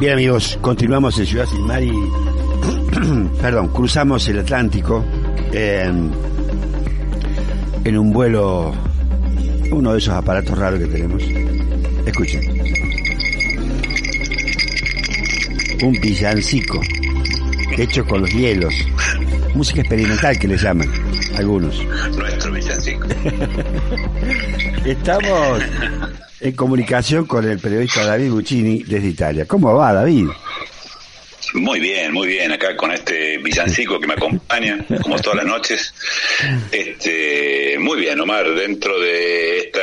Bien amigos, continuamos en Ciudad Sin Mar y, perdón, cruzamos el Atlántico en, en un vuelo, uno de esos aparatos raros que tenemos. Escuchen. Un villancico, hecho con los hielos. Música experimental que le llaman algunos. Nuestro villancico. Estamos en comunicación con el periodista David Buccini desde Italia. ¿Cómo va, David? Muy bien, muy bien, acá con este villancico que me acompaña, como todas las noches. Este, muy bien, Omar, dentro de esta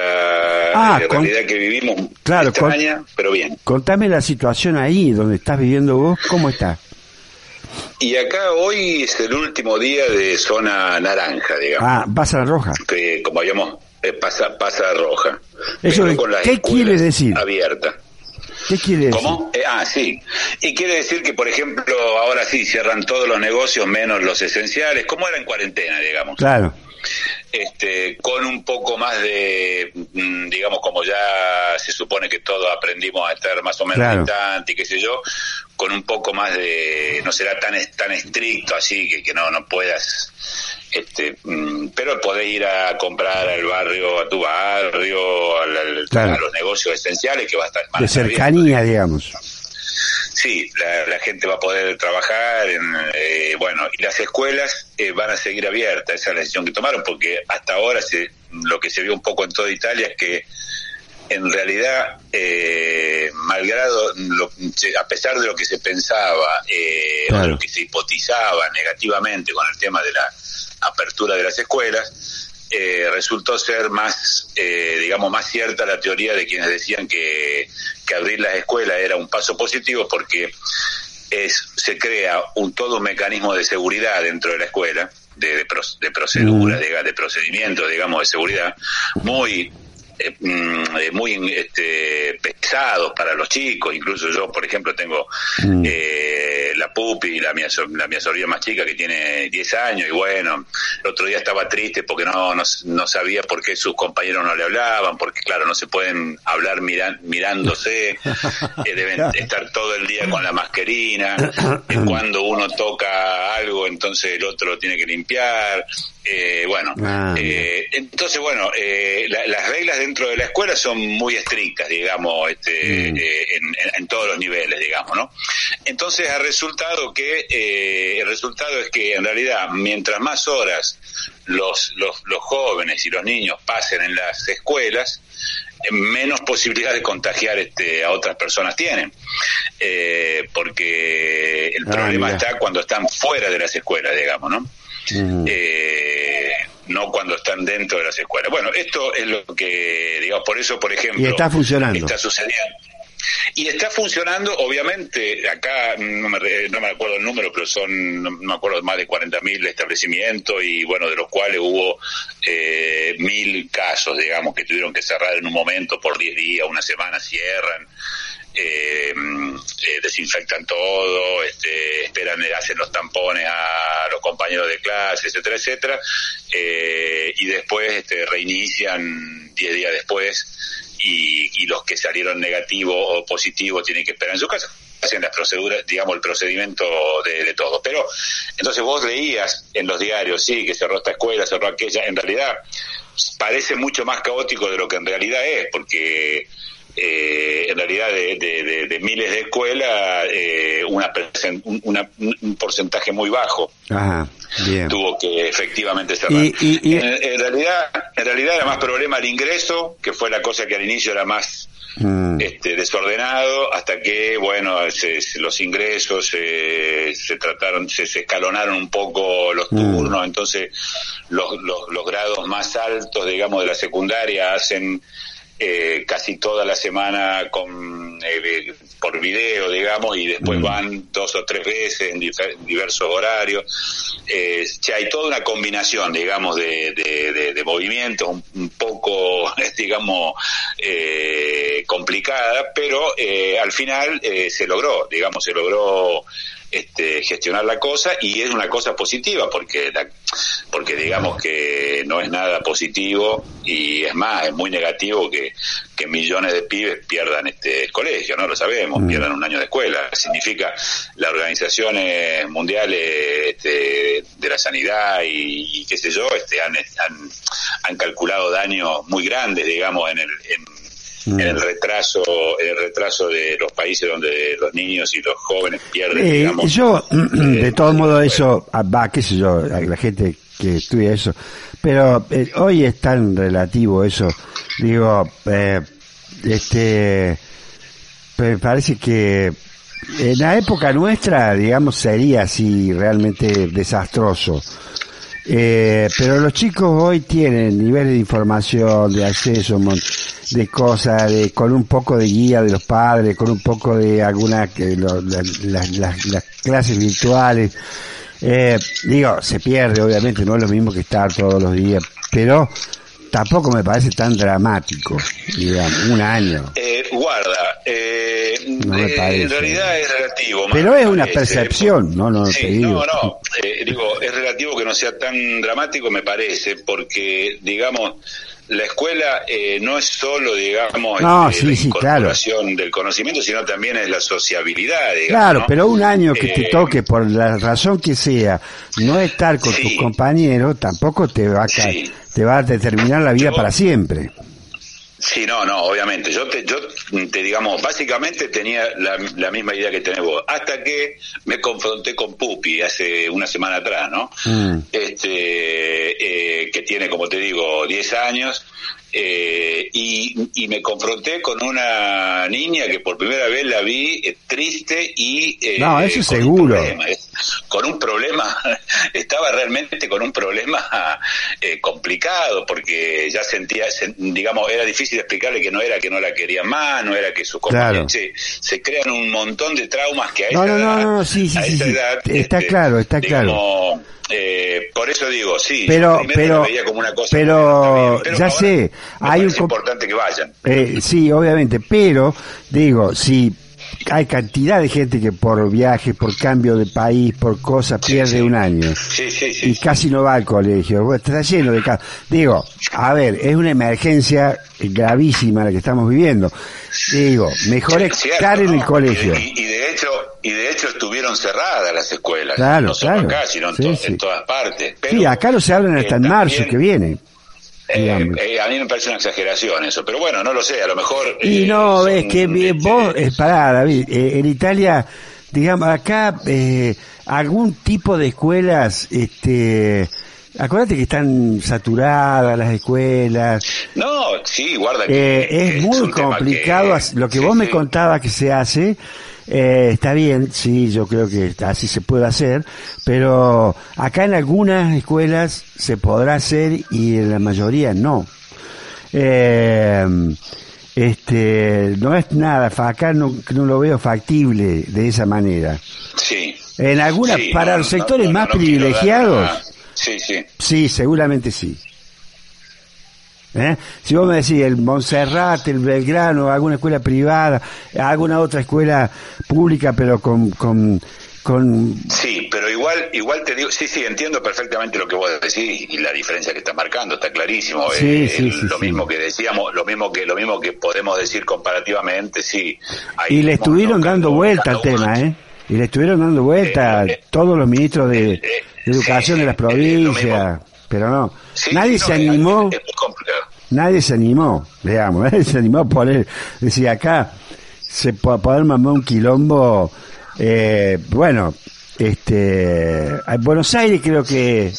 Ah, con- realidad que vivimos, Claro, con- extraña, pero bien. Contame la situación ahí donde estás viviendo vos, ¿cómo está? Y acá hoy es el último día de zona naranja, digamos, Ah, vas a la roja. que como habíamos eh, pasa pasa roja. Eso, con ¿qué quiere decir? Abiertas. ¿Qué quiere decir? ¿Cómo? Eh, ah, sí. Y quiere decir que, por ejemplo, ahora sí cierran todos los negocios menos los esenciales, como era en cuarentena, digamos. Claro, Este, con un poco más de, mm, digamos, como ya se supone que todos aprendimos a estar más o menos Claro. distantes, y qué sé yo, con un poco más de, no será tan tan estricto así que, que no no puedas, este, mm, pero podés ir a comprar al barrio, a tu barrio, al- al- Claro. a los negocios esenciales que va a estar a de cercanía, digamos. Sí, la, la gente va a poder trabajar, en, eh, bueno, y las escuelas eh, van a seguir abiertas, esa es la decisión que tomaron, porque hasta ahora se, lo que se vio un poco en toda Italia es que en realidad, eh, malgrado, lo- a pesar de lo que se pensaba, eh, o de lo que se hipotizaba negativamente con el tema de la apertura de las escuelas, eh, resultó ser más, eh, digamos, más cierta la teoría de quienes decían que, que abrir las escuelas era un paso positivo porque es, se crea un todo un mecanismo de seguridad dentro de la escuela, de, de, pro- de proceduras, de, de procedimientos, digamos, de seguridad, muy eh, mm, muy este, pesados para los chicos, incluso yo, por ejemplo, tengo Mm. eh, la pupi, la mía, la mía sobrina más chica que tiene 10 años y bueno, el otro día estaba triste porque no, no, no sabía por qué sus compañeros no le hablaban, porque claro, no se pueden hablar miran- mirándose, eh, deben estar todo el día con la mascarina, cuando uno toca algo entonces el otro lo tiene que limpiar, eh, bueno, Ah, eh, entonces bueno, eh, la- las reglas dentro de la escuela son muy estrictas, digamos, este, Mm. eh, en, todos los niveles, digamos, ¿no? Entonces ha resultado que, eh, el resultado es que en realidad mientras más horas los, los, los jóvenes y los niños pasen en las escuelas, menos posibilidad de contagiar este, a otras personas tienen. Eh, porque el Ah, problema mira. está cuando están fuera de las escuelas, digamos, ¿no? Mm. Cuando están dentro de las escuelas. Bueno, esto es lo que, digamos, por eso, por ejemplo, Y está funcionando. está sucediendo. Y está funcionando, obviamente, acá no me, no me acuerdo el número, pero son, no me acuerdo, más de 40.000 establecimientos y bueno, de los cuales hubo eh, mil casos, digamos, que tuvieron que cerrar en un momento por 10 días, una semana, cierran. Eh, eh, desinfectan todo, este, esperan, hacen los tampones a los compañeros de clase, etcétera, etcétera, eh, y después este, reinician 10 días después y, y los que salieron negativos o positivos tienen que esperar en su casa hacen las proceduras, digamos, el procedimiento de, de todo. Pero, entonces vos leías en los diarios, sí, que cerró esta escuela, cerró aquella, en realidad parece mucho más caótico de lo que en realidad es, porque eh, en realidad de, de- de- de miles de escuelas, eh, una, una- un porcentaje muy bajo Ajá, bien. tuvo que efectivamente cerrar. Y- y- y- En, en realidad, en realidad era más problema el ingreso, que fue la cosa que al inicio era más Mm. este, desordenado, hasta que, bueno, se- se- los ingresos se, se trataron, se, se escalonaron un poco los Mm. turnos, entonces los, los, los grados más altos, digamos, de la secundaria hacen eh, casi toda la semana con eh, por video, digamos, y después Mm. van dos o tres veces en diversos horarios. Eh, ya hay toda una combinación, digamos, de, de, de- de movimientos un, un poco, digamos, eh, complicada, pero eh, al final eh, se logró, digamos, se logró este, gestionar la cosa y es una cosa positiva porque la- porque digamos que no es nada positivo y es más es muy negativo que, que millones de pibes pierdan este el colegio no lo sabemos Mm. pierdan un año de escuela significa las organizaciones mundiales este, de la sanidad y, y qué sé yo este han, han han calculado daños muy grandes digamos en el en, Mm. el retraso el retraso de los países donde los niños y los jóvenes pierden Eh, digamos yo, de eh, todo modo, bueno. eso, ah, va, qué sé yo, a la gente que estudia eso, pero eh, hoy es tan relativo eso, digo, eh, este, me parece que en la época nuestra, digamos, sería así realmente desastroso. Eh, pero los chicos hoy tienen niveles de información, de acceso, de cosas, de, con un poco de guía de los padres, con un poco de algunas que lo- la- la- la- las clases virtuales. Eh, digo, se pierde, obviamente, no es lo mismo que estar todos los días, pero tampoco me parece tan dramático, digamos, un año. Eh, guarda, eh, No me eh, parece. en realidad es relativo. Pero es una percepción, no, no Sí, te digo. no, no, eh, digo, es relativo que no sea tan dramático, me parece, porque, digamos, la escuela eh, no es solo, digamos, No, este, sí, la sí, claro. incorporación del conocimiento, sino también es la sociabilidad, digamos. Claro, ¿no? pero un año que te Eh, toque, por la razón que sea, no estar con Sí. tus compañeros, tampoco te va a, te va a determinar la vida Yo- para siempre. Sí, no, no, obviamente. Yo te, yo te digamos, básicamente tenía la, la misma idea que tenés vos, hasta que me confronté con Pupi hace una semana atrás, ¿no? Mm. Este, eh, que tiene, como te digo, 10 años, eh, y, y me confronté con una niña que por primera vez la vi eh, triste y eh, No, eso con un seguro. problema, eh, con un problema, estaba realmente con un problema eh, complicado porque ya sentía, sen- digamos, era difícil explicarle que no era que no la querían más, no era que sus Claro. se, se crean un montón de traumas que a No, esa no, no, edad, no, sí, sí, a sí, esa sí. edad, Está este, claro, está digamos, eh, por eso digo, sí, Pero- pero- veía como una cosa pero, ya ahora sé, hay comp- importante que vayan. Eh, sí, obviamente, pero digo, si hay cantidad de gente que por viaje, por cambio de país, por cosas, Sí, pierde sí. un año. Sí, y casi no va al colegio. Está lleno de casos. Digo, a ver, es una emergencia gravísima la que estamos viviendo. Digo, mejor cierto, estar en el colegio. Y, y de hecho, y de hecho estuvieron cerradas las escuelas. Claro, no solo claro. acá, sino en, to- en todas partes. Pero, Sí, acá no se hablan eh, hasta en también, marzo que viene. Eh, eh, a mí me parece una exageración eso, pero bueno, no lo sé, a lo mejor... Y eh, no, son, es que este, vos, eh, pará, David, eh, en Italia, digamos, acá, eh, algún tipo de escuelas, este, acuérdate que están saturadas las escuelas, No, sí, guarda que... Eh, es muy complicado, que- lo que sí, vos me contabas que se hace, eh, está bien, sí, yo creo que así se puede hacer, pero acá en algunas escuelas se podrá hacer y en la mayoría no. Eh, este, no es nada, acá no, no lo veo factible de esa manera. Sí. En algunas, Sí, para no, los sectores no, más privilegiados, Sí, sí. Sí, seguramente sí. ¿Eh? Si vos me decís el Montserrat, el Belgrano, alguna escuela privada, alguna otra escuela pública, pero con, con, con Sí, pero igual, igual te digo, sí, sí, entiendo perfectamente lo que vos decís y la diferencia que estás marcando, está clarísimo. Sí, Eh, sí, el- sí, lo mismo que decíamos, lo mismo que, lo mismo que podemos decir comparativamente, sí. Hay y le estuvieron dando vuelta al tema, ¿eh? Y le estuvieron dando vuelta Eh, eh, todos los ministros de, eh, de educación de las provincias, pero no. Nadie no, se animó. Nadie se animó, digamos, nadie se animó a poner, decía acá, se puede poder mamar un quilombo, eh, bueno, este, en Buenos Aires creo que,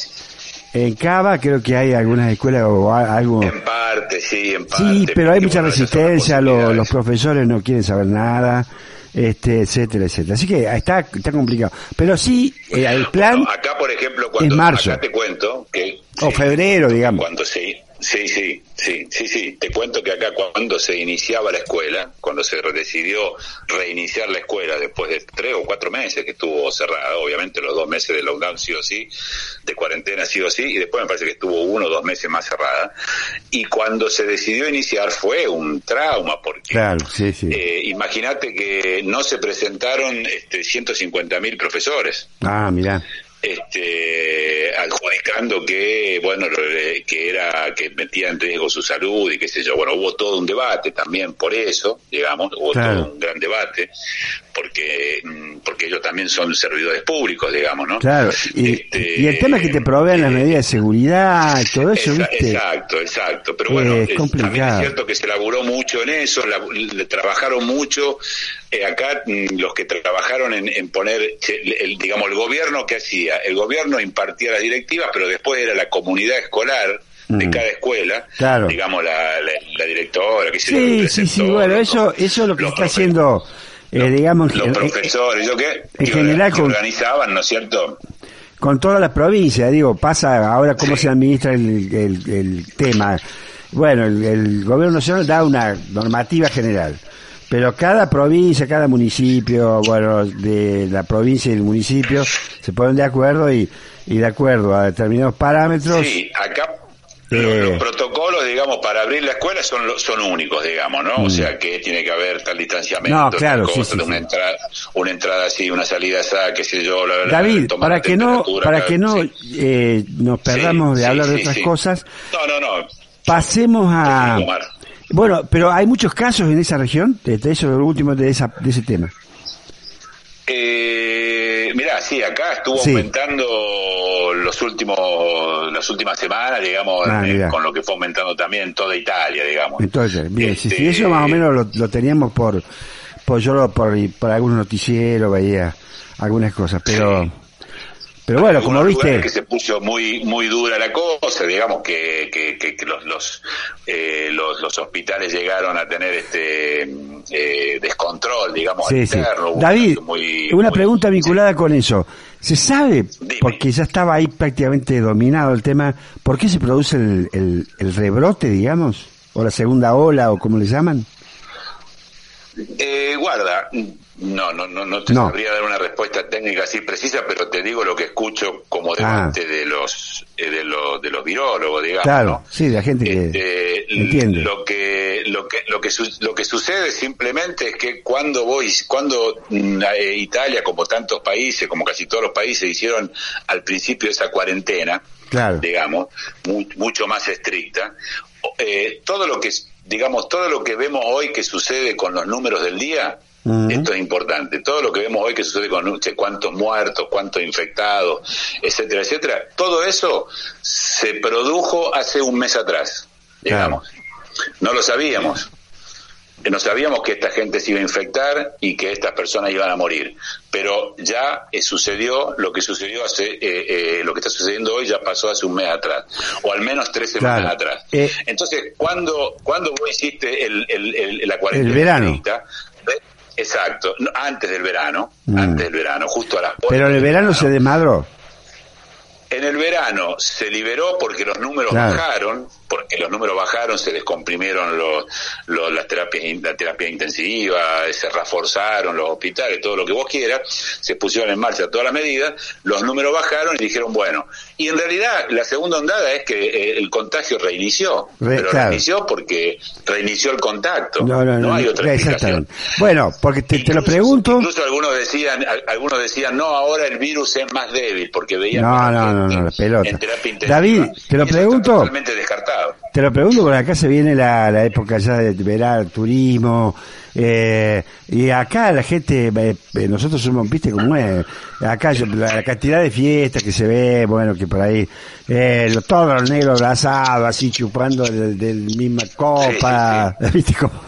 en Cava creo que hay algunas escuelas o algo, En parte, sí, en parte. sí, pero hay mucha bueno, resistencia, lo- los, profesores no quieren saber nada, este, etcétera, etcétera. Así que está, está complicado. Pero sí, eh, el plan, Acá, por ejemplo, cuando es marzo. acá te cuento que o febrero, digamos. cuando sí, sí, sí. Sí, sí, sí. Te cuento que acá cuando se iniciaba la escuela, cuando se decidió reiniciar la escuela después de tres o cuatro meses que estuvo cerrada, obviamente los dos meses de lockdown sí o sí, de cuarentena sí o sí, y después me parece que estuvo uno o dos meses más cerrada. Y cuando se decidió iniciar fue un trauma, porque Claro, sí, sí. eh, imagínate que no se presentaron este, 150 mil profesores Ah, mirá. Este adjudicando que bueno que era que metía en riesgo su salud y qué sé yo bueno hubo todo un debate también por eso digamos hubo Claro. todo un gran debate porque mm, porque ellos también son servidores públicos digamos no Claro. Y, Este, y el tema es que te proveen las medidas de seguridad todo eso, Exa- ¿viste? Exacto, exacto. Pero Eh, bueno, es también es cierto que se laburó mucho en eso, la- le trabajaron mucho. Eh, acá mm, los que trabajaron en, en poner, che, el, digamos, el gobierno que hacía, el gobierno impartía las directivas, pero después era la comunidad escolar de Mm. cada escuela, Claro. digamos, la, la, la directora, el Sí, sí, sí, bueno, eso, eso es lo que los está haciendo, eh, digamos, Los en- profesores, ¿yo qué? en Que general que organizaban, ¿no es cierto? con todas las provincias, digo, pasa ahora cómo Sí. se administra el, el- el tema. Bueno, el, el gobierno nacional da una normativa general, pero cada provincia, cada municipio, bueno, de la provincia y el municipio se ponen de acuerdo y, y de acuerdo a determinados parámetros. Sí, acá Eh. los, los protocolos, digamos, para abrir la escuela son son únicos, digamos, ¿no? Mm. O sea, que tiene que haber tal distanciamiento, No, tal claro, sí, cosa, sí, una sí. entrada, una entrada así, una salida así, qué sé yo, bla, David, para la que no, para que no sí. eh, nos perdamos Sí, de sí, hablar de sí, otras sí. cosas, No, no, no. pasemos a... Sí. Bueno, pero hay muchos casos en esa región, de eso, lo último de, esa, de ese tema. Eh, mirá, sí, acá estuvo Sí. aumentando los últimos, las últimas semanas, digamos, Ah, eh, con lo que fue aumentando también en toda Italia, digamos. Entonces, bien, sí, sí, Este, eso más o menos lo, lo teníamos por, por yo lo- por, por algunos noticieros, veía algunas cosas, pero, Sí. Pero bueno, como viste, que se puso muy muy dura la cosa digamos que, que, que- que los los, eh, los los hospitales llegaron a tener este eh, descontrol digamos sí, sí. David, muy- una muy- pregunta vinculada con eso. ¿Se sabe, Dime. porque ya estaba ahí prácticamente dominado el tema, por qué se produce el, el, el rebrote, digamos? O la segunda ola, o como le llaman? Eh, guarda, no, no, no, no te No. sabría dar una respuesta técnica así precisa, pero te digo lo que escucho como debate de los eh, de los de los virólogos, digamos. Ah. Claro, ¿no? sí, la gente que Este, entiende. Lo que lo que lo que su- lo que sucede simplemente es que cuando voy cuando mm, eh, Italia como tantos países, como casi todos los países hicieron al principio esa cuarentena, Claro. digamos, mu- mucho más estricta. eh, todo lo que, digamos, todo lo que vemos hoy que sucede con los números del día, Esto es importante. Todo lo que vemos hoy que sucede con sé, cuántos muertos, cuántos infectados, etcétera, etcétera, todo eso se produjo hace un mes atrás, digamos. No lo sabíamos. No sabíamos que esta gente se iba a infectar y que estas personas iban a morir, pero ya eh, sucedió lo que sucedió hace, eh, eh, lo que está sucediendo hoy ya pasó hace un mes atrás, o al menos tres semanas Claro. atrás. Eh, Entonces, cuando cuando vos hiciste el, el, el- la cuarentena El verano. Exacto, no, antes del verano, Mm. antes del verano, justo a las Pero en el del verano se desmadró. en el verano se liberó porque los números Claro. bajaron, porque los números bajaron, se descomprimieron los, los- las terapias, la terapia intensiva, se reforzaron los hospitales, todo lo que vos quieras, se pusieron en marcha todas las medidas, los números bajaron y dijeron, bueno, y en realidad la segunda ondada es que eh, el contagio reinició, Re- pero claro. reinició porque reinició el contacto, No, no, no, hay no, otra explicación. Bueno, porque te, te lo pregunto. Incluso algunos decían, al- algunos decían, no, ahora el virus es más débil, porque veían No, no, no, no, la pelota. en terapia intensiva. David, te lo pregunto. Totalmente descartado. Te lo pregunto porque acá se viene la, la época ya de verano, turismo, eh, y acá la gente, eh, eh, nosotros somos, viste cómo es, acá yo- la, la cantidad de fiestas que se ve, bueno, que por ahí, eh, lo- todos los negros abrazados, así chupando del, del misma copa, viste cómo...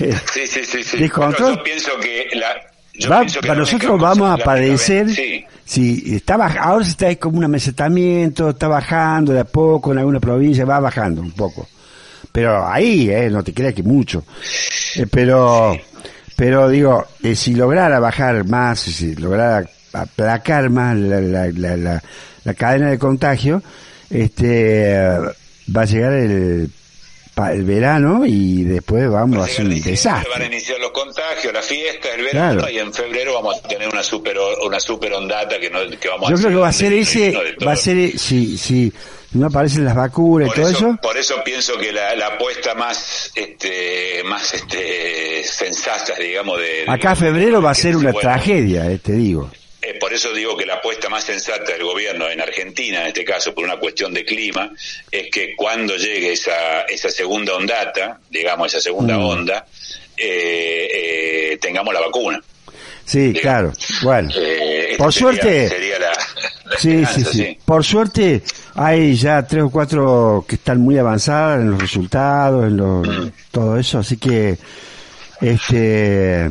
Eh, Sí, sí, sí. sí. Bueno, yo pienso que la. Va- para nosotros vamos a padecer Sí. si está baj- ahora se está como un amesetamiento está bajando de a poco en alguna provincia va bajando un poco. Pero ahí eh, no te creas que mucho. Eh, pero pero digo eh, si lograra bajar más si lograra aplacar más la, la, la, la- la cadena de contagio este va a llegar el, el verano y después vamos a hacer un desastre. Van a iniciar los contagios, la fiesta, el verano y en febrero vamos a tener una super una super ondata que, no, que vamos Yo creo que va a ser ese, va a ser si si no aparecen las vacunas y todo eso, Por eso pienso que la, la apuesta más este más este sensata, digamos de, acá febrero va a ser una tragedia, eh, te digo. Eh, por eso digo que la apuesta más sensata del gobierno en Argentina, en este caso por una cuestión de clima, es que cuando llegue esa, esa segunda ondata, digamos esa segunda mm. onda, eh, eh, tengamos la vacuna. Sí, claro. Bueno, por suerte. sí, sí, sí, Por suerte hay ya tres o cuatro que están muy avanzadas en los resultados, en mm. todo eso, así que este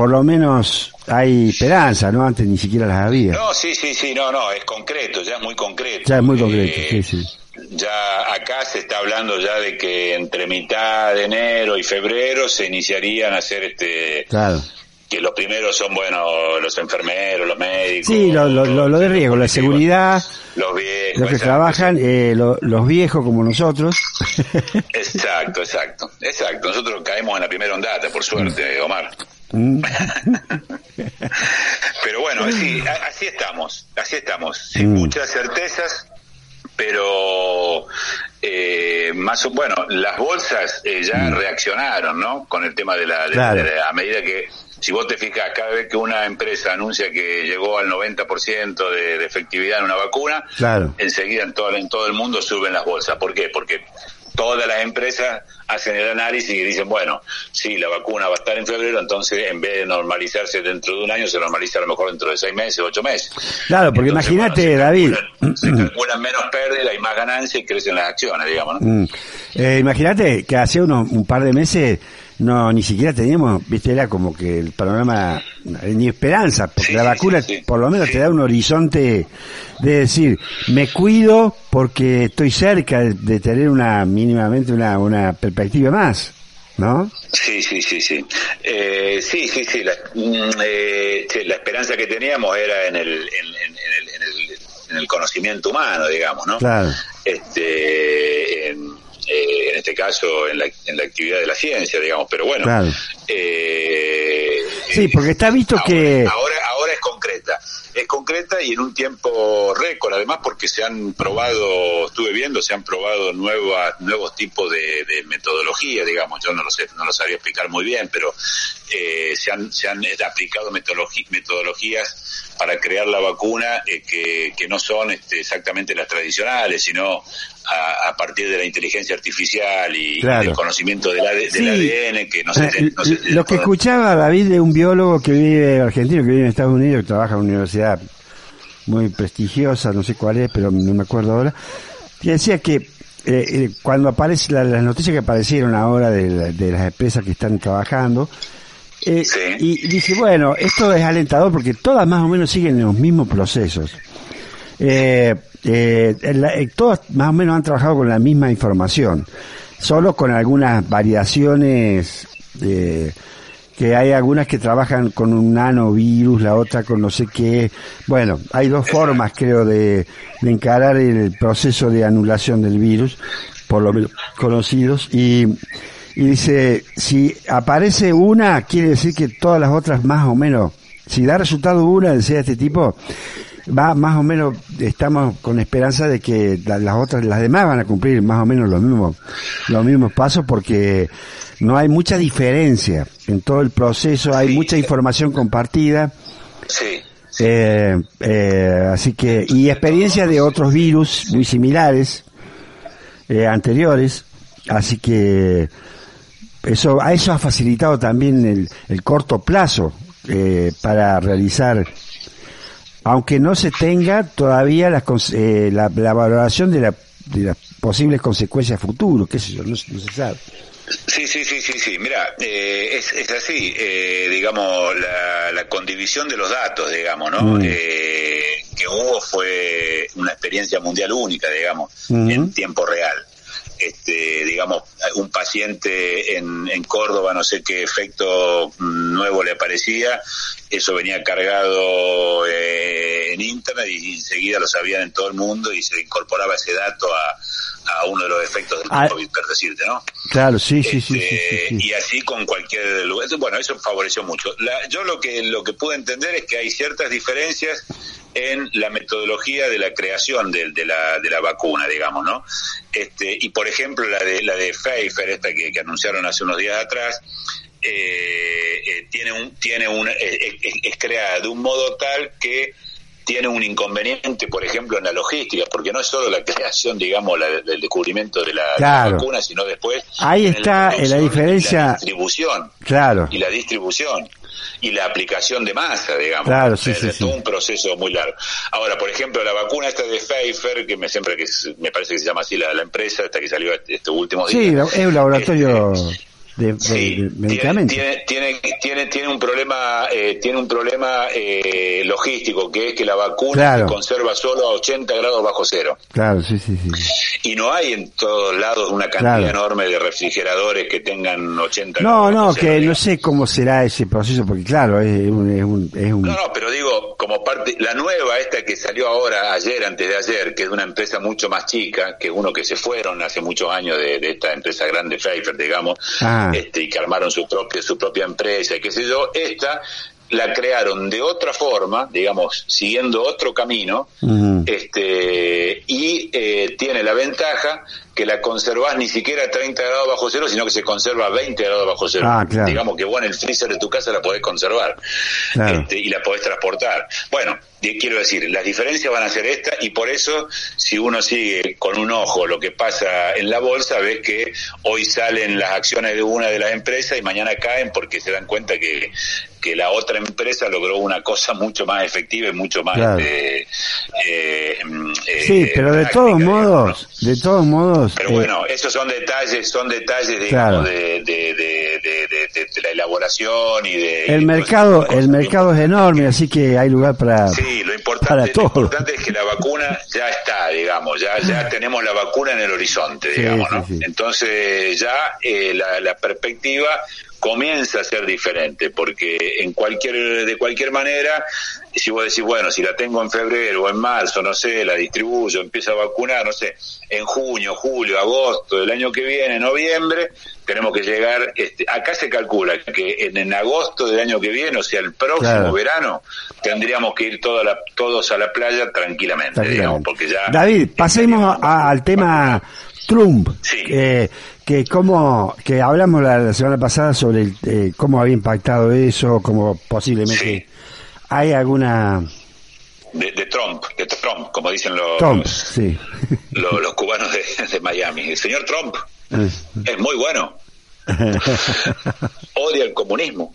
por lo menos hay esperanza, ¿no? Antes ni siquiera las había. No, sí, sí, sí, no, no, es concreto, ya es muy concreto. Ya es muy concreto, sí, sí. Ya acá se está hablando ya de que entre mitad de enero y febrero se iniciarían a hacer este... Claro. Que los primeros son, bueno, los enfermeros, los médicos. Sí, lo, lo, lo de riesgo, la seguridad. Los viejos. Los que trabajan, eh, los viejos como nosotros. Exacto, exacto, exacto. Nosotros caemos en la primera ondata, por suerte, Omar. Mm. pero bueno, así, así estamos, así estamos, sin mm. muchas certezas, pero eh, más bueno, las bolsas eh, ya mm. reaccionaron, ¿no? Con el tema de la, a medida que si vos te fijas, cada vez que una empresa anuncia que llegó al 90% de, de efectividad en una vacuna, enseguida en todo, en todo el mundo suben las bolsas. ¿Por qué? Porque todas las empresas hacen el análisis y dicen, bueno, sí, la vacuna va a estar en febrero, entonces en vez de normalizarse dentro de un año, se normaliza a lo mejor dentro de seis meses, ocho meses. Claro, porque imagínate, David. se calculan menos pérdidas y más ganancias y crecen las acciones, digamos, ¿no? Mm. Eh, imagínate que hace unos, un par de meses no ni siquiera teníamos, viste, era como que el panorama, ni esperanza, porque la vacuna por lo menos te da un horizonte de decir, me cuido porque estoy cerca de, tener una mínimamente una, una perspectiva más. ¿No? Sí, sí, sí, sí. Eh, sí, sí, sí la, mm, eh, la, esperanza que teníamos era en el, en, el, en el, conocimiento humano, digamos, ¿no? Claro. Este, eh, en este caso en la, en la actividad de la ciencia, digamos, pero bueno. Eh, sí, porque está visto que... Ahora, ahora es concreta, es concreta y en un tiempo récord, además porque se han probado, estuve viendo, se han probado nuevas, nuevos tipos de, de metodología, digamos, yo no lo sé, no lo sabía explicar muy bien, pero eh, se, han, se han aplicado metodologías para crear la vacuna eh, que, que, no son este, exactamente las tradicionales, sino a, partir de la inteligencia artificial y, del conocimiento del, ADN que no sé, Lo que escuchaba David de un biólogo que vive argentino, que vive en Estados Unidos, que trabaja en una universidad muy prestigiosa, no sé cuál es, pero no me acuerdo ahora, que decía que eh, eh, cuando aparece las noticias que aparecieron ahora de, de las empresas que están trabajando, eh, y dice, bueno, esto es alentador porque todas más o menos siguen los mismos procesos. Eh, eh, eh, todas más o menos han trabajado con la misma información, solo con algunas variaciones que hay algunas que trabajan con un nanovirus, la otra con no sé qué. Bueno, hay dos formas, creo, de, de encarar el proceso de anulación del virus, por lo menos conocidos, y y dice, si aparece una, quiere decir que todas las otras más o menos, si da resultado una, decía este tipo, va más o menos, estamos con esperanza de que las otras, las demás van a cumplir más o menos los mismos, los mismos pasos porque no hay mucha diferencia en todo el proceso, hay mucha información compartida. Sí. Eh, eh, así que, y experiencia de otros virus muy similares, eh, anteriores, así que, eso, a eso ha facilitado también el, el corto plazo eh, para realizar, aunque no se tenga todavía la, eh, la, valoración de, la, de las posibles consecuencias futuras, qué sé yo, no, se sabe. Sí, sí, sí, sí, sí. Mira, eh, es, es así, eh, digamos, la, la condivisión de los datos, digamos, ¿no? Mm. Eh, que hubo fue una experiencia mundial única, digamos, mm. en tiempo real este, digamos, un paciente en, en Córdoba, no sé qué efecto nuevo le aparecía, eso venía cargado eh, en internet y enseguida lo sabían en todo el mundo y se incorporaba ese dato a, a uno de los efectos del Ah. COVID, per decirte, ¿no? Claro, sí, sí, sí, sí, Este, sí, sí. y así con cualquier lugar. Bueno, eso favoreció mucho. La- yo lo que lo que pude entender es que hay ciertas diferencias en la metodología de la creación de, de la, de la vacuna, digamos, ¿no? Este, y por ejemplo la de la de Pfizer, esta que, que anunciaron hace unos días atrás, eh, eh, tiene un tiene un es, es- es creada de un modo tal que tiene un inconveniente, por ejemplo, en la logística, porque no es solo la creación, digamos, la- del descubrimiento de la, de la vacuna, sino después Ahí está, la y diferencia- la distribución. Claro. y la distribución y la aplicación de masa, digamos. Claro, sí, Es sí, sí. un proceso muy largo. Ahora, por ejemplo, la vacuna esta de Pfizer, que me siempre que me parece que se llama así la, la empresa, esta que salió este- estos últimos Sí, es un laboratorio Este, de, Sí, de medicamentos. Tiene, tiene, tiene, tiene un problema, eh, tiene un problema eh, logístico, que es que la vacuna Claro. se conserva solo a 80 grados bajo cero. Claro, sí, sí, sí. Y no hay en todos lados una cantidad Claro. enorme de refrigeradores que tengan 80 No, grados no, cero, que no sé cómo será ese proceso, porque claro, es un... Es un, es un No, no, pero digo, como parte, la nueva esta que salió ahora, ayer, antes de ayer, que es de una empresa mucho más chica, que uno que se fueron hace muchos años de, de esta empresa grande, Pfeiffer, digamos, Ah. Este, y que armaron su propia, su propia empresa, y qué sé yo, esta la crearon de otra forma, digamos, siguiendo otro camino, este, y eh, tiene la ventaja que la conservás ni siquiera a 30 grados bajo cero, sino que se conserva a 20 grados bajo cero. Ah, claro. Digamos que vos en el freezer de tu casa la podés conservar Claro. este, y la podés transportar. Bueno, quiero decir, las diferencias van a ser estas y por eso si uno sigue con un ojo lo que pasa en la bolsa, ves que hoy salen las acciones de una de las empresas y mañana caen porque se dan cuenta que, que la otra empresa logró una cosa mucho más efectiva y mucho más... Claro. este, eh, mm, eh, Sí, pero de todos modos, de todos modos... Pero eh, bueno, esos son detalles, son detalles, digamos, de, de, de, de, de- de- de la elaboración y de... el mercado, el mercado es enorme, así que hay lugar para... Sí, lo importante, lo importante es que la vacuna ya está, digamos, ya ya tenemos la vacuna en el horizonte, digamos, sí, ¿no? sí. Entonces ya eh, la, la perspectiva comienza a ser diferente, porque en cualquier de cualquier manera, si vos decís, bueno, si la tengo en febrero o en marzo, no sé, la distribuyo, empiezo a vacunar, no sé, en junio, julio, agosto del año que viene, noviembre, tenemos que llegar, este, acá se calcula que en, en agosto del año que viene, o sea, el próximo Claro. verano, tendríamos que ir toda la- todos a la playa tranquilamente, Tranquilamente. digamos, porque ya... David, pasemos a- al tema Trump. Sí. Eh, que como que hablamos la, la semana pasada sobre el, eh, cómo había impactado eso, cómo posiblemente Sí. hay alguna De, de Trump, de Trump, como dicen los, Trump, sí. los, los cubanos de, de Miami. El señor Trump es muy bueno, odia el comunismo.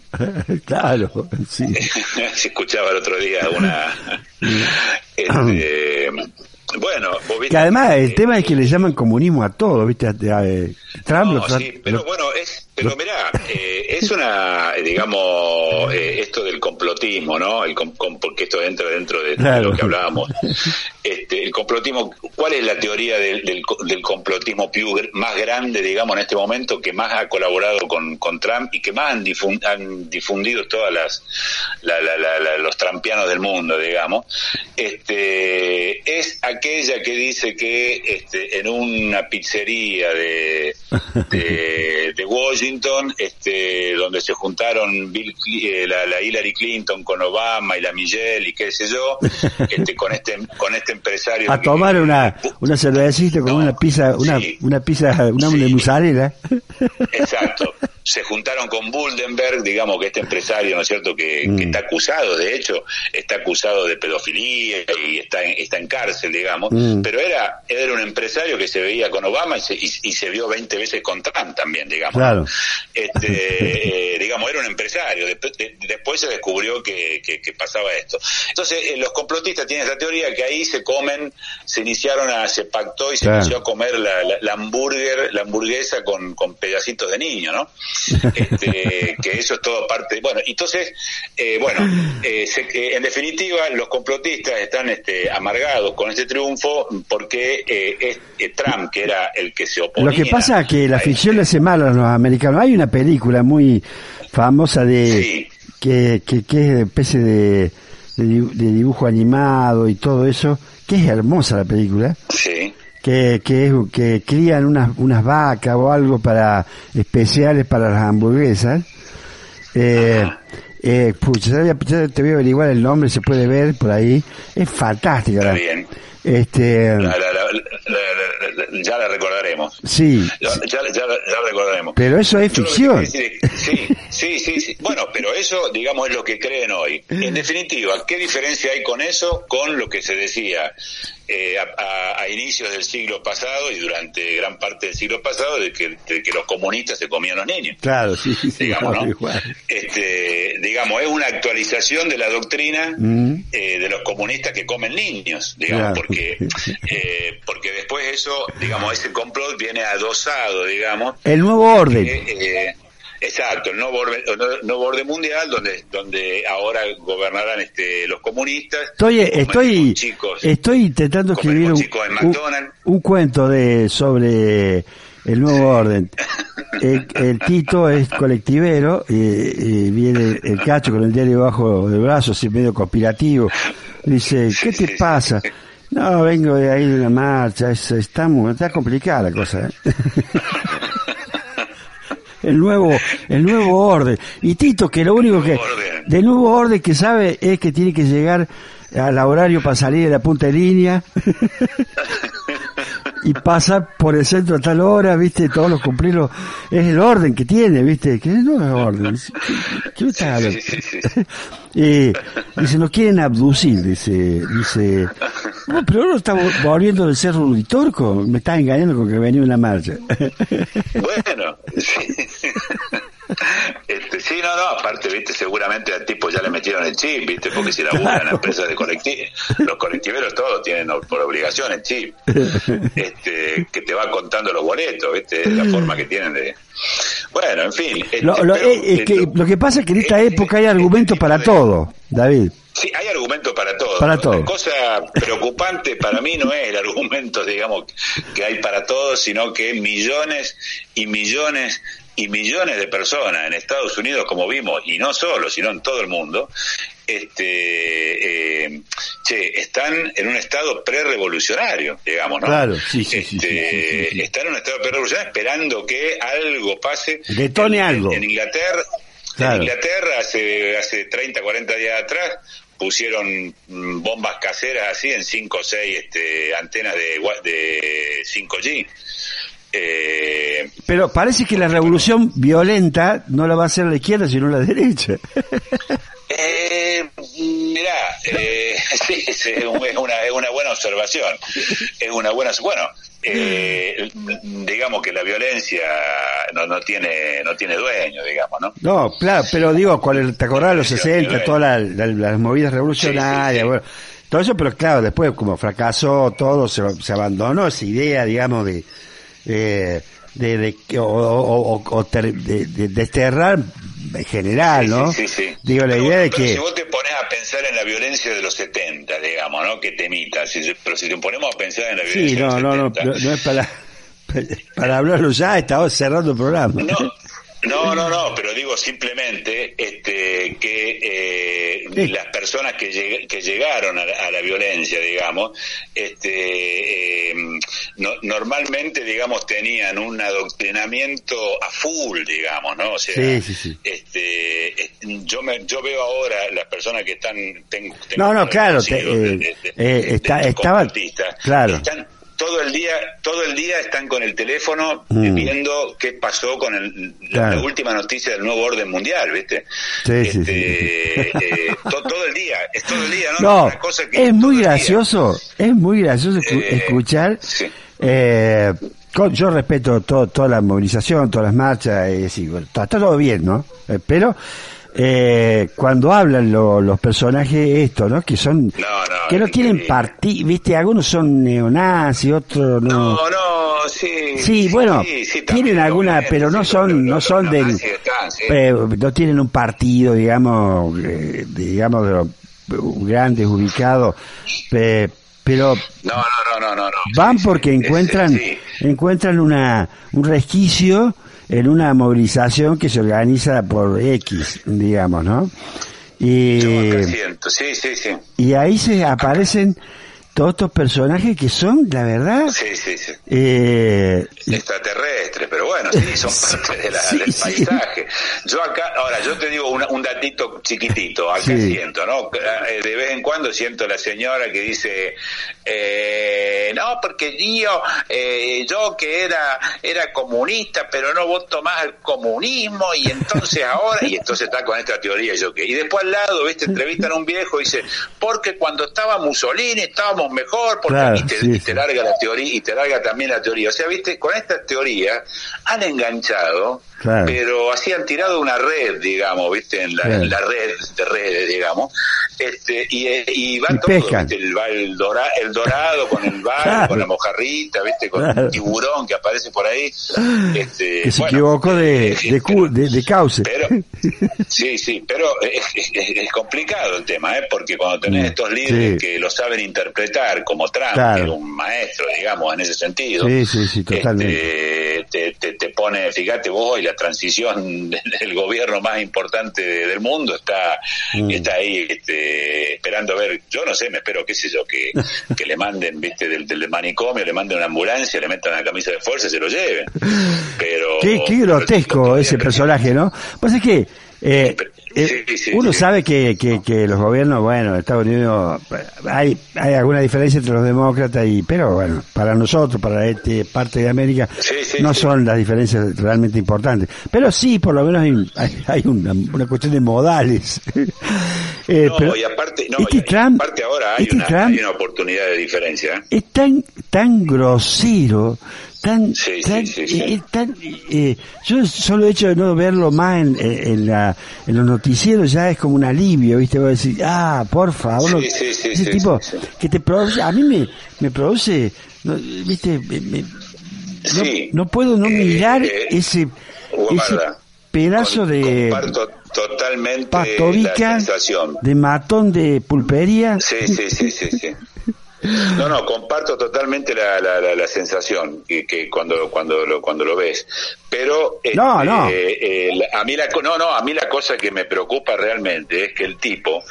claro, sí. Se escuchaba el otro día una... este, bueno, vos viste Que además el que- tema es que le llaman comunismo a todo, ¿viste? A- a- eh, Trump No, lo sí, pero bueno, es, pero mirá, eh, es una, digamos, eh, esto del complotismo, ¿no? El com- com- porque esto entra dentro de, lo que hablábamos. Este, el complotismo, ¿cuál es la teoría del, del, del complotismo más grande, digamos, en este momento, que más ha colaborado con, con Trump y que más han, difun- han difundido todas las, la- la- la- la- los trampianos del mundo, digamos? Este, es aquella que dice que este, en una pizzería de, de, de Washington, este, donde se juntaron Bill, eh, la, la Hillary Clinton con Obama y la Michelle y qué sé yo, este, con este, con este empresario. a que- tomar una una cervecita con No, una pizza, una sí. una pizza, una Sí. mozzarella. Exacto. Se juntaron con Buldenberg, digamos que este empresario, ¿no es cierto?, que, Mm. que está acusado, de hecho, está acusado de pedofilia y está en, está en cárcel, digamos, Mm. pero era, era un empresario que se veía con Obama y se, y, y se vio 20 veces con Trump también, digamos. Claro. Este, eh, digamos, era un empresario. Después, de- después se descubrió que, que- que pasaba esto. Entonces, eh, los complotistas tienen esta teoría que ahí se comen, se iniciaron a, se pactó y se Claro. inició a comer la, la, la hamburger, la hamburguesa con, con pedacitos de niño, ¿no? Este, que eso es todo parte. Bueno, entonces, eh, bueno, eh, se- eh, en definitiva, los complotistas están este, amargados con este triunfo porque eh, es, eh, Trump, que era el que se oponía. Lo que pasa es que la a ficción le este- hace mal a los americanos. Hay una película muy famosa de Sí. que, que, que es de especie de de, dibujo animado y todo eso, que es hermosa la película. Sí. Que, que, que crían unas, unas vacas o algo para especiales para las hamburguesas. Eh, eh, pucha, te voy a averiguar el nombre, se puede ver por ahí. Es fantástica. Está bien. Este, ya la recordaremos. Sí. Ya, ya, la recordaremos. Pero eso es ficción. sí, sí, sí, sí. Bueno, pero eso, digamos, es lo que creen hoy. En definitiva, ¿qué diferencia hay con eso con lo que se decía eh, a, inicios del siglo pasado y durante gran parte del siglo pasado de que, que los comunistas se comían los niños. Claro, sí, digamos, Este, digamos, es una actualización de la doctrina mm. eh, de los comunistas que comen niños, digamos, porque eh, porque después eso, digamos, ese complot viene adosado, digamos. El nuevo orden. Exacto, el nuevo orden, nuevo orden mundial donde donde ahora gobernarán este los comunistas. Estoy estoy estoy intentando escribir un, cuento de sobre el nuevo orden. El, Tito es colectivero y, viene el cacho con el diario bajo del brazo, así medio conspirativo. Dice, ¿qué te pasa? No, vengo de ahí de una marcha, está, muy, está complicada la cosa. ¿eh? el nuevo, el nuevo orden. Y Tito, que lo único que, del nuevo orden que sabe es que tiene que llegar al horario para salir de la punta de línea. y pasar por el centro a tal hora, viste, todos los cumplirlos, es el orden que tiene, viste, que no es orden. ¿Qué, y dice, nos quieren abducir, dice, dice, pero uno está volviendo del cerro Uritorco, me está engañando con que venía una marcha. bueno, Este, sí, no, no, aparte, viste, seguramente al tipo ya le metieron el chip, viste, porque si la en la empresa de colectivos, los colectiveros todos tienen por obligación el chip, este, que te va contando los boletos, viste, la forma que tienen de... Bueno, en fin. Este, lo, que, lo que pasa es que en esta época hay argumentos para todo, David. Sí, hay argumentos para todo. Para todo. La cosa preocupante para mí no es el argumento, digamos, que hay para todo, sino que millones y millones y millones de personas en Estados Unidos, como vimos, y no solo, sino en todo el mundo, este, eh, che, están en un estado pre-revolucionario, digamos, ¿no? Claro, sí, sí, este, Están en un estado pre-revolucionario esperando que algo pase. Detone algo. En Inglaterra, en Inglaterra hace, hace 30, 40 días atrás, pusieron mm, bombas caseras así en 5 o 6 este, antenas de, de 5G. Eh, Pero parece que la revolución violenta no la va a hacer la izquierda, sino la derecha. Eh, mirá, eh, sí, es, una, es una buena observación. Es una buena. Bueno, eh, digamos que la violencia no, no tiene no tiene dueño, digamos, ¿no? No, claro, pero digo, cuál ¿te acordás de los 60, todas las movidas revolucionarias, bueno, todo eso, pero claro, después como fracasó todo, se, se abandonó esa idea, digamos, de eh, de, de, o, o, de, desterrar en general, ¿no? Sí, sí, sí. Digo, la idea de que... Si vos te pones a pensar en la violencia de los 70, digamos, ¿no? Que temita, si, pero si te ponemos a pensar en la violencia sí, no, de los no, 70... no, no es para, para hablarlo ya, estamos cerrando el programa. No, no, no, no, pero digo simplemente este, que eh, las personas que, que llegaron a la, violencia, digamos, este, eh, normalmente, digamos, tenían un adoctrinamiento a full, digamos, ¿no? O sea, este, yo me, yo veo ahora las personas que están, tengo, no, no, claro, eh, está, estaban, claro. Están, todo el día todo el día están con el teléfono mm. viendo qué pasó con la, última noticia del nuevo orden mundial viste sí, sí, este, eh, todo el día es todo el día no, es muy gracioso es muy gracioso eh, escuchar eh, yo respeto todo, toda la movilización todas las marchas y está todo bien no pero eh, cuando hablan los personajes esto, ¿no? Que son que no tienen partido, viste, algunos son neonazis, otros no. No, no, sí. Sí, bueno, tienen alguna, pero no son no son del eh, no tienen un partido, digamos, eh, digamos de los grandes ubicados, pero no, no, no, no, no, van porque encuentran encuentran una un resquicio en una movilización que se organiza por X, digamos, ¿no? Y, sí, sí, sí. y ahí se aparecen todos estos personajes que son, la verdad, Sí, sí, sí. eh, extraterrestres, pero bueno, sí, son parte de la- del paisaje. Yo acá, ahora, yo te digo una- un datito chiquitito, acá siento, ¿no? Eh, De vez en cuando siento la señora que dice, eh, no, porque yo, eh, yo que era, era comunista, pero no voto más al comunismo, y entonces ahora, y entonces está con esta teoría, yo que, y después al lado, viste, entrevistan a un viejo y dice, porque cuando estaba Mussolini estábamos mejor, porque Claro, y te, sí, y te larga la teoría, y te larga también la teoría. O sea, viste, con esta teoría han enganchado, Claro. pero así han tirado una red, digamos, viste, en la, en la red de redes, digamos, este, y, eh, y va Y todo, pescan. viste, el, va el, dora- el dorado con el bar, Claro. con la mojarrita, viste, con Claro. el tiburón que aparece por ahí, este, que se bueno, equivocó de, eh, de, de, de cauce. pero, sí, sí, pero es, es- es complicado el tema, ¿eh? porque cuando tenés Mm, estos líderes sí. que lo saben interpretar, como Trump, Claro. que era un maestro, digamos, en ese sentido, Sí, sí, sí, totalmente. este, te, te, te pone, fíjate vos, y la transición del gobierno más importante de- del mundo está, Mm. está ahí este, esperando a ver, yo no sé, me espero, qué sé yo, que, que le manden, viste, del, del manicomio, le manden una ambulancia, le metan una camisa de fuerza y se lo lleven. Pero, Qué, grotesco ese personaje, ¿no? Pues es que eh, eh, uno sabe que, que, que los gobiernos, bueno, Estados Unidos, hay, hay alguna diferencia entre los demócratas y, pero bueno, para nosotros, para este parte de América, Sí, sí, no sí. son las diferencias realmente importantes. Pero sí, por lo menos hay, hay, hay una, una cuestión de modales. Eh, No, pero y aparte, no, este y- Trump, aparte ahora hay, este una, Trump hay una oportunidad de diferencia. es tan tan grosero tan Sí, tan, sí, sí. eh, eh, tan, eh, yo solo el hecho de no verlo más en, en, la, en los noticieros ya es como un alivio viste voy a decir ah por favor ese tipo que te produce a mí me me produce no, viste me- me- no, puedo no Eh, mirar eh, ese ese guarda, pedazo Con- de totalmente la sensación. de matón de pulpería Sí, sí, sí, sí, sí. No, no, comparto totalmente la, la, la, la sensación que, que cuando cuando lo cuando lo ves, pero este, No, no. eh, eh, a mí la no no a mí la cosa que me preocupa realmente es que el tipo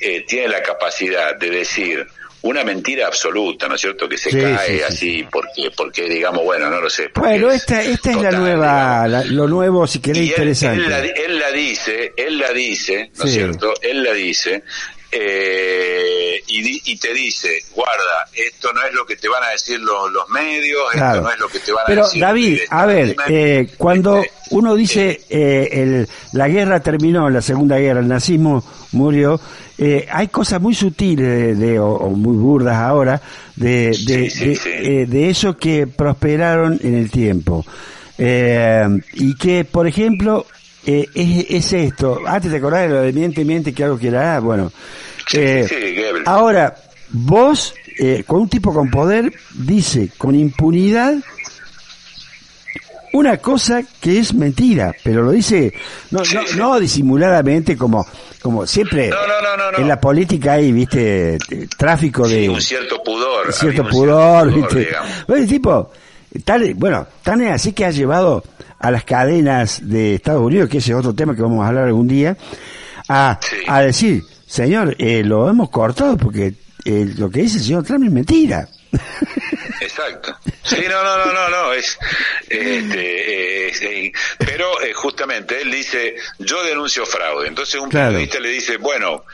eh, tiene la capacidad de decir una mentira absoluta, ¿no es cierto? Que se Sí, cae sí, sí. así porque porque digamos bueno no lo sé. bueno es esta esta es la nueva la- lo nuevo si querés y él, interesante él la, él la dice, él la dice, ¿no es cierto? Él la dice, eh, y, y te dice, guarda, esto no es lo que te van a decir los, los medios, Claro. esto no es lo que te van a Pero decir. David, el a ver, eh, cuando Este, uno dice eh, el, la guerra terminó, la Segunda Guerra, el nazismo murió, eh, hay cosas muy sutiles de, de- o, o muy burdas ahora de, de, Sí, sí, de, sí. eh, de eso que prosperaron en el tiempo. Eh, y que, por ejemplo, eh, es, es esto. Antes te acordás de lo de miente, miente, que algo quiera. Bueno, Sí, eh, sí, sí, Goebbels. ahora, vos, eh, con un tipo con poder, dice con impunidad una cosa que es mentira, pero lo dice no, Sí, no, sí. no disimuladamente como como siempre No, no, no, no, no. en la política hay, viste, tráfico de Sí, un cierto pudor. cierto un pudor, cierto ¿viste? digamos. Bueno, tipo, tal, bueno, tan es así que ha llevado a las cadenas de Estados Unidos, que ese es otro tema que vamos a hablar algún día, a, Sí. a decir, señor, eh, lo hemos cortado porque eh, lo que dice el señor Trump es mentira. Exacto. Sí, no, no, no, no, no, es, este, eh, pero eh, justamente él dice, yo denuncio fraude. Entonces un Claro. periodista le dice, bueno,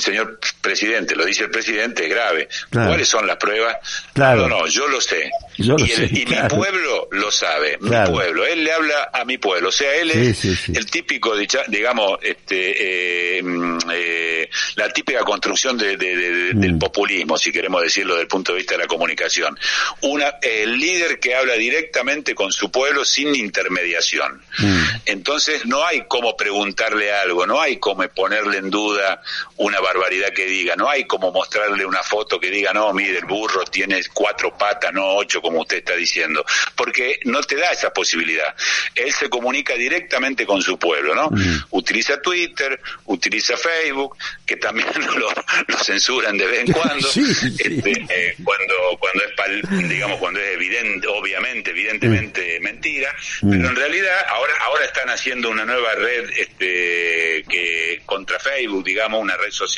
señor presidente, lo dice el presidente, es grave. Claro. ¿Cuáles son las pruebas? Claro. No, no, yo lo sé. Yo lo y el- sé, y claro. mi pueblo lo sabe, mi pueblo. Él le habla a mi pueblo. O sea, él es sí, sí. el típico, digamos, este, eh, mm, eh, la típica construcción de- de- de- del Mm. populismo, si queremos decirlo desde el punto de vista de la comunicación. Una, el líder que habla directamente con su pueblo sin intermediación. Mm. Entonces no hay como preguntarle algo, no hay como ponerle en duda una barbaridad que diga, no hay como mostrarle una foto que diga, no, mire, el burro tiene cuatro patas, no ocho, como usted está diciendo, porque no te da esa posibilidad. Él se comunica directamente con su pueblo, ¿no? Mm. Utiliza Twitter, utiliza Facebook, que también lo, lo censuran de vez en cuando, Sí, sí. este, eh, cuando cuando es pal- digamos cuando es evidente obviamente evidentemente mentira Mm. pero en realidad ahora ahora están haciendo una nueva red este, que contra Facebook, digamos, una red social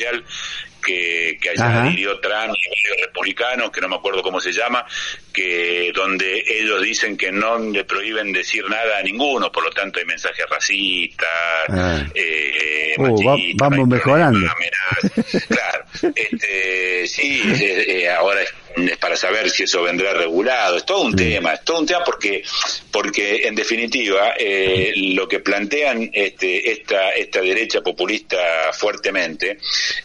que, que allá adhirió Trump y republicanos, que no me acuerdo cómo se llama, que donde ellos dicen que no le prohíben decir nada a ninguno, por lo tanto hay mensajes racistas, Ah. eh, Uh, va- vamos mejorando. claro, este, sí, eh, eh, ahora es, para saber si eso vendrá regulado, es todo un tema, es todo un tema porque, porque en definitiva eh, lo que plantean este, esta, esta derecha populista fuertemente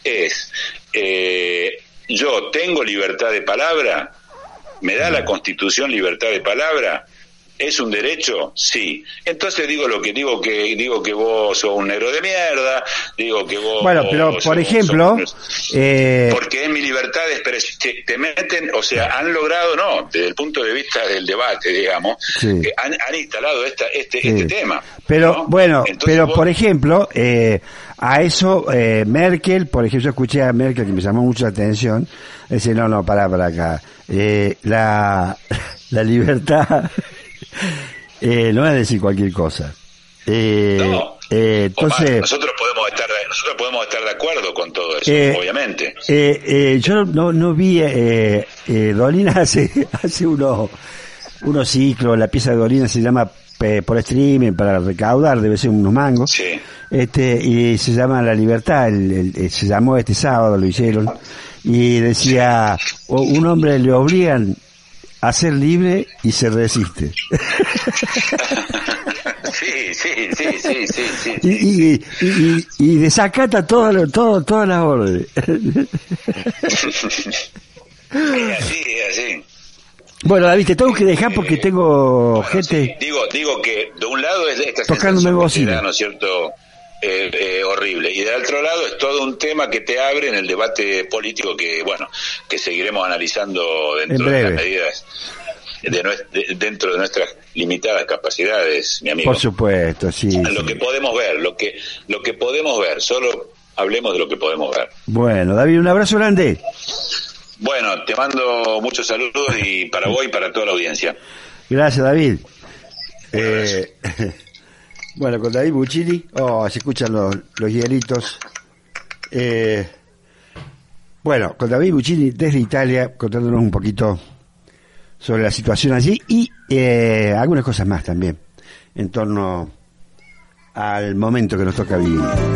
es, eh, yo tengo libertad de palabra, me da la constitución libertad de palabra, ¿Es un derecho? Sí. Entonces digo lo que digo que digo que vos sos un negro de mierda, digo que vos Bueno, pero por ejemplo, sos- eh, porque es mi libertad de expresión. Te, te meten, o sea, han logrado, no, desde el punto de vista del debate, digamos, Sí. que han, han instalado esta, este, Sí. este tema. Pero ¿no? bueno, Entonces pero vos- por ejemplo, eh, a eso eh, Merkel, por ejemplo, yo escuché a Merkel que me llamó mucho la atención, dice, no, no, para, para acá, Eh, la, la libertad eh, no es decir cualquier cosa. Eh, No. eh, Omar, entonces, nosotros podemos estar nosotros podemos estar de acuerdo con todo eso, Eh, obviamente. eh, eh, yo no, no vi, eh, eh, Dolina hace, hace unos, unos ciclos, la pieza de Dolina se llama por streaming para recaudar, debe ser unos mangos. Sí. Este, y se llama La Libertad, el- se llamó este sábado, lo hicieron, y decía, "O- un hombre le obligan a ser libre y se resiste. sí, sí, sí, sí, sí, sí. y, y, y, y- desacata todo, todo, todas las órdenes. Es así, es así. bueno, David, te tengo que dejar porque tengo Bueno, gente... sí, digo, digo que de un lado es esta Tocándome sensación que bocina. te da, ¿no es cierto? Eh, eh, horrible. Y del otro lado es todo un tema que te abre en el debate político que, bueno, que seguiremos analizando dentro En de las medidas, de de- dentro de nuestras limitadas capacidades, mi amigo. Por supuesto, sí. Lo sí. que podemos ver, lo que, lo que podemos ver, solo hablemos de lo que podemos ver. Bueno, David, un abrazo grande. Bueno, te mando muchos saludos y para vos y para toda la audiencia. Gracias, David. Eh, bueno, con David Buccini, oh, se escuchan los, los hielitos. Eh, bueno, con David Buccini desde Italia, contándonos un poquito sobre la situación allí y eh, algunas cosas más también en torno al momento que nos toca vivir.